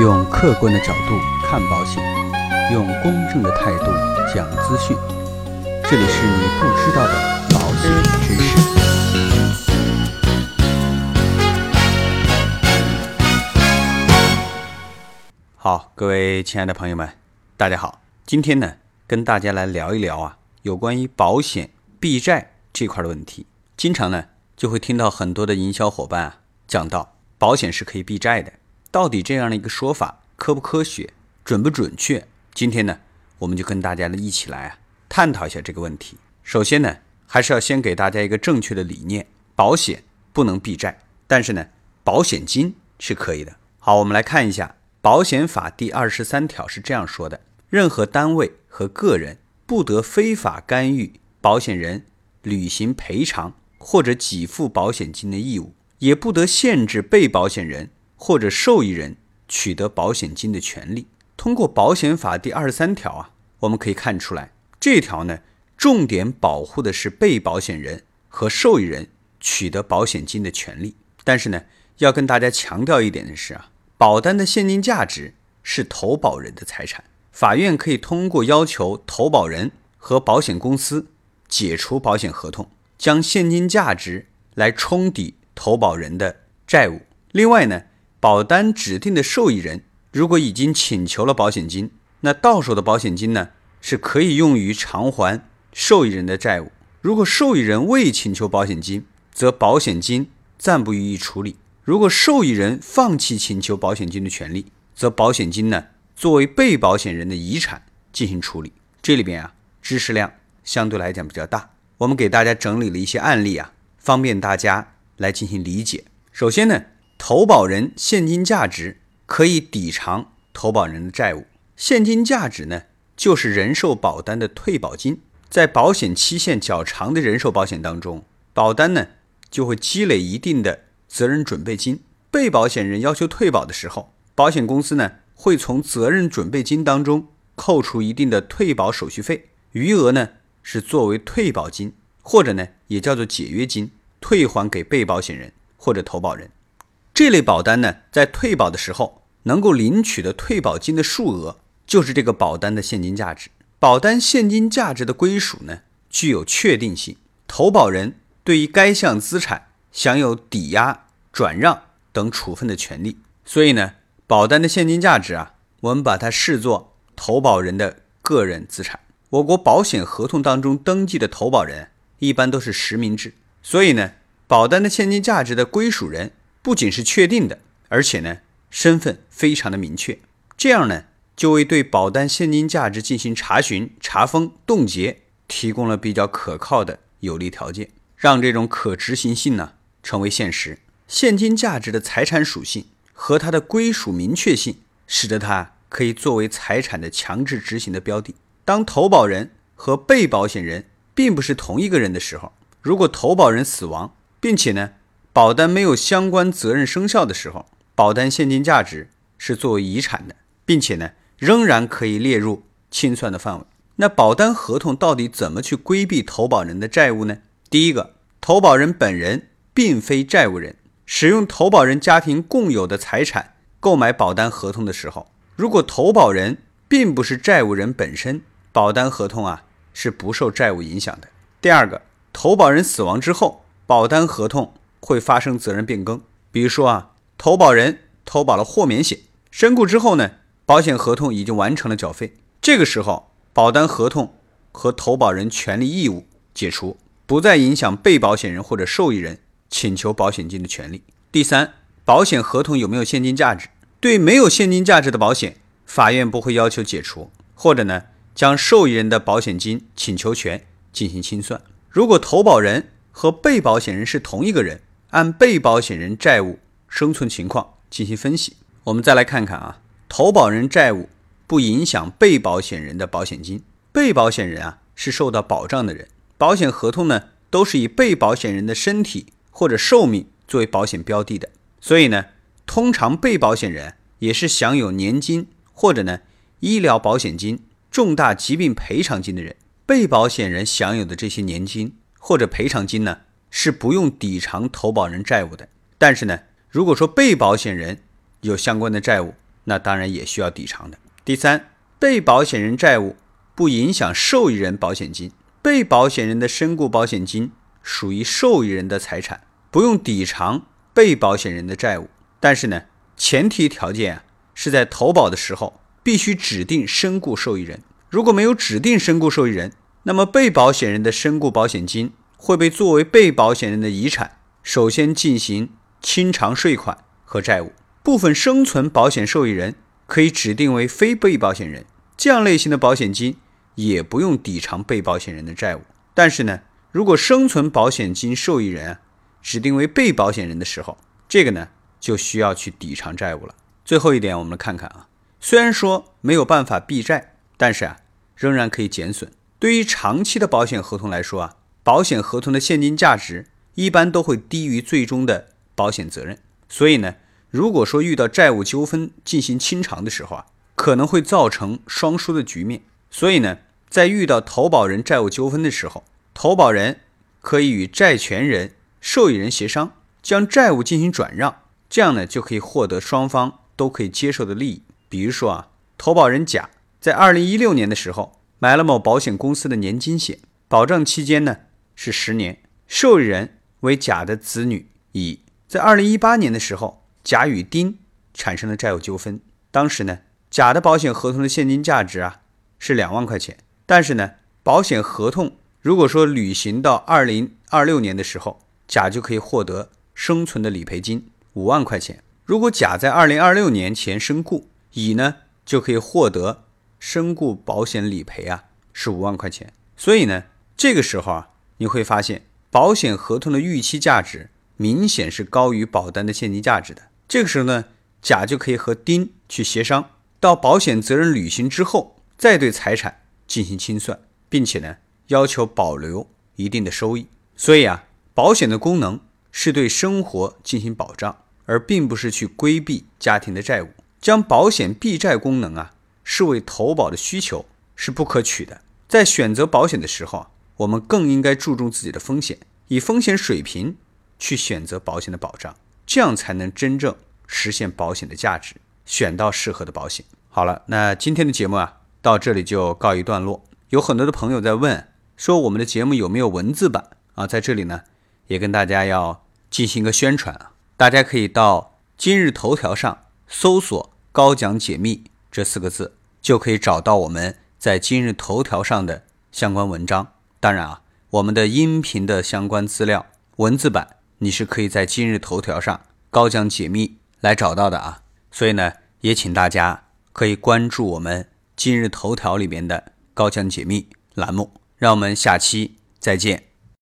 用客观的角度看保险，用公正的态度讲资讯。这里是你不知道的保险知识。好，各位亲爱的朋友们，大家好。今天呢，跟大家来聊一聊啊，有关于保险避债这块的问题。经常呢，就会听到很多的营销伙伴啊讲到，保险是可以避债的。到底这样的一个说法科不科学、准不准确？今天呢，我们就跟大家呢一起来啊探讨一下这个问题。首先呢，还是要先给大家一个正确的理念：保险不能避债，但是呢，保险金是可以的。好，我们来看一下《保险法》第二十三条是这样说的：任何单位和个人不得非法干预保险人履行赔偿或者给付保险金的义务，也不得限制被保险人。或者受益人取得保险金的权利。通过保险法第二十三条啊，我们可以看出来，这条呢重点保护的是被保险人和受益人取得保险金的权利。但是呢，要跟大家强调一点的是啊，保单的现金价值是投保人的财产，法院可以通过要求投保人和保险公司解除保险合同，将现金价值来冲抵投保人的债务。另外呢。保单指定的受益人如果已经请求了保险金，那到手的保险金呢是可以用于偿还受益人的债务。如果受益人未请求保险金，则保险金暂不予以处理。如果受益人放弃请求保险金的权利，则保险金呢作为被保险人的遗产进行处理。这里边啊知识量相对来讲比较大，我们给大家整理了一些案例啊，方便大家来进行理解。首先呢。投保人现金价值可以抵偿投保人的债务。现金价值呢，就是人寿保单的退保金。在保险期限较长的人寿保险当中，保单呢就会积累一定的责任准备金。被保险人要求退保的时候，保险公司呢会从责任准备金当中扣除一定的退保手续费，余额呢是作为退保金，或者呢也叫做解约金，退还给被保险人或者投保人。这类保单呢，在退保的时候能够领取的退保金的数额，就是这个保单的现金价值。保单现金价值的归属呢，具有确定性，投保人对于该项资产享有抵押、转让等处分的权利。所以呢，保单的现金价值啊，我们把它视作投保人的个人资产。我国保险合同当中登记的投保人一般都是实名制，所以呢，保单的现金价值的归属人。不仅是确定的，而且呢，身份非常的明确，这样呢，就为对保单现金价值进行查询、查封、冻结提供了比较可靠的有利条件，让这种可执行性呢成为现实。现金价值的财产属性和它的归属明确性，使得它可以作为财产的强制执行的标的。当投保人和被保险人并不是同一个人的时候，如果投保人死亡，并且呢，保单没有相关责任生效的时候，保单现金价值是作为遗产的，并且呢，仍然可以列入清算的范围。那保单合同到底怎么去规避投保人的债务呢？第一个，投保人本人并非债务人，使用投保人家庭共有的财产购买保单合同的时候，如果投保人并不是债务人本身，保单合同啊是不受债务影响的。第二个，投保人死亡之后，保单合同。会发生责任变更，比如说啊，投保人投保了豁免险，身故之后呢，保险合同已经完成了缴费，这个时候保单合同和投保人权利义务解除，不再影响被保险人或者受益人请求保险金的权利。第三，保险合同有没有现金价值？对没有现金价值的保险，法院不会要求解除，或者呢，将受益人的保险金请求权进行清算。如果投保人和被保险人是同一个人。按被保险人债务生存情况进行分析。我们再来看看啊，投保人债务不影响被保险人的保险金。被保险人啊是受到保障的人，保险合同呢都是以被保险人的身体或者寿命作为保险标的的，所以呢，通常被保险人也是享有年金或者呢医疗保险金、重大疾病赔偿金的人。被保险人享有的这些年金或者赔偿金呢？是不用抵偿投保人债务的，但是呢，如果说被保险人有相关的债务，那当然也需要抵偿的。第三，被保险人债务不影响受益人保险金，被保险人的身故保险金属于受益人的财产，不用抵偿被保险人的债务。但是呢，前提条件啊是在投保的时候必须指定身故受益人，如果没有指定身故受益人，那么被保险人的身故保险金会被作为被保险人的遗产，首先进行清偿税款和债务。部分生存保险受益人可以指定为非被保险人，这样类型的保险金也不用抵偿被保险人的债务。但是呢，如果生存保险金受益人啊指定为被保险人的时候，这个呢就需要去抵偿债务了。最后一点，我们来看看啊，虽然说没有办法避债，但是啊仍然可以减损。对于长期的保险合同来说啊，保险合同的现金价值一般都会低于最终的保险责任，所以呢。如果说遇到债务纠纷进行清偿的时候啊，可能会造成双输的局面。所以呢，在遇到投保人债务纠纷的时候，投保人可以与债权人、受益人协商，将债务进行转让，这样呢就可以获得双方都可以接受的利益。比如说啊，投保人甲在二零一六年的时候买了某保险公司的年金险，保障期间呢是十年，受益人为甲的子女乙，在二零一八年的时候。甲与丁产生了债务纠纷，当时呢，甲的保险合同的现金价值啊是两万块钱，但是呢，保险合同如果说履行到二零二六年的时候，甲就可以获得生存的理赔金五万块钱。如果甲在二零二六年前身故，乙呢就可以获得身故保险理赔啊是五万块钱。所以呢，这个时候啊，你会发现保险合同的预期价值明显是高于保单的现金价值的。这个时候呢，甲就可以和丁去协商，到保险责任履行之后，再对财产进行清算，并且呢，要求保留一定的收益。所以啊，保险的功能是对生活进行保障，而并不是去规避家庭的债务。将保险避债功能啊视为投保的需求是不可取的。在选择保险的时候啊，我们更应该注重自己的风险，以风险水平去选择保险的保障。这样才能真正实现保险的价值，选到适合的保险。好了，那今天的节目啊，到这里就告一段落。有很多的朋友在问，说我们的节目有没有文字版啊？在这里呢，也跟大家要进行一个宣传啊。大家可以到今日头条上搜索“高讲解密”这四个字，就可以找到我们在今日头条上的相关文章。当然啊，我们的音频的相关资料文字版。你是可以在今日头条上高讲解密来找到的啊，所以呢，也请大家可以关注我们今日头条里面的高讲解密栏目，让我们下期再见。